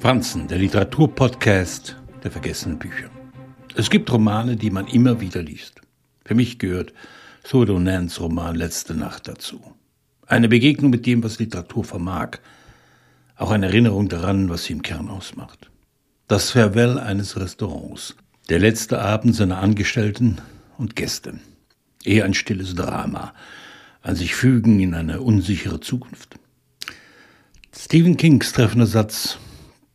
Franzen, der Literaturpodcast der vergessenen Bücher. Es gibt Romane, die man immer wieder liest. Für mich gehört Sodonans Roman Letzte Nacht dazu. Eine Begegnung mit dem, was Literatur vermag. Auch eine Erinnerung daran, was sie im Kern ausmacht. Das Farewell eines Restaurants. Der letzte Abend seiner Angestellten und Gäste. Eher ein stilles Drama. Ein sich fügen in eine unsichere Zukunft. Stephen Kings treffender Satz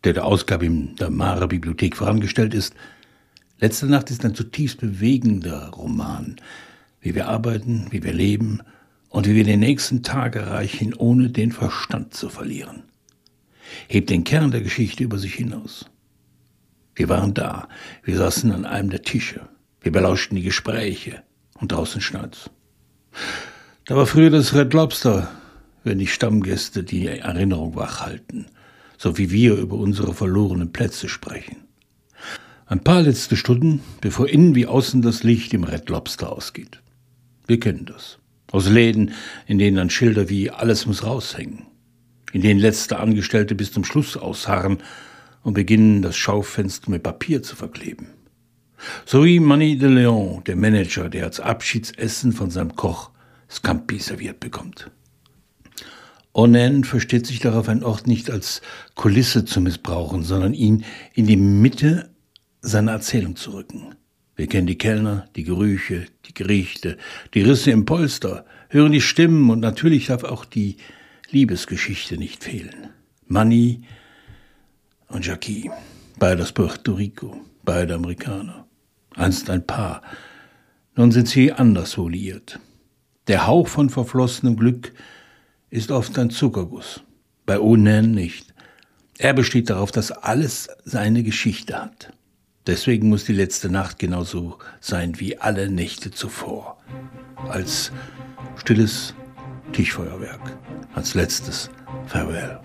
der der Ausgabe in der Mare Bibliothek vorangestellt ist. Letzte Nacht ist ein zutiefst bewegender Roman, wie wir arbeiten, wie wir leben und wie wir den nächsten Tag erreichen, ohne den Verstand zu verlieren. Hebt den Kern der Geschichte über sich hinaus. Wir waren da, wir saßen an einem der Tische, wir belauschten die Gespräche und draußen schneit's. Da war früher das Red Lobster, wenn die Stammgäste die Erinnerung wachhalten so wie wir über unsere verlorenen Plätze sprechen. Ein paar letzte Stunden, bevor innen wie außen das Licht im Red Lobster ausgeht. Wir kennen das. Aus Läden, in denen dann Schilder wie alles muss raushängen, in denen letzte Angestellte bis zum Schluss ausharren und beginnen, das Schaufenster mit Papier zu verkleben. So wie Manny de Leon, der Manager, der als Abschiedsessen von seinem Koch Scampi serviert bekommt. Onen versteht sich darauf, einen Ort nicht als Kulisse zu missbrauchen, sondern ihn in die Mitte seiner Erzählung zu rücken. Wir kennen die Kellner, die Gerüche, die Gerichte, die Risse im Polster, hören die Stimmen und natürlich darf auch die Liebesgeschichte nicht fehlen. Manny und Jackie, beide aus Puerto Rico, beide Amerikaner. Einst ein Paar. Nun sind sie anders liiert. Der Hauch von verflossenem Glück ist oft ein Zuckerguss, bei Onan nicht. Er besteht darauf, dass alles seine Geschichte hat. Deswegen muss die letzte Nacht genauso sein wie alle Nächte zuvor. Als stilles Tischfeuerwerk, als letztes Farewell.